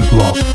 Love.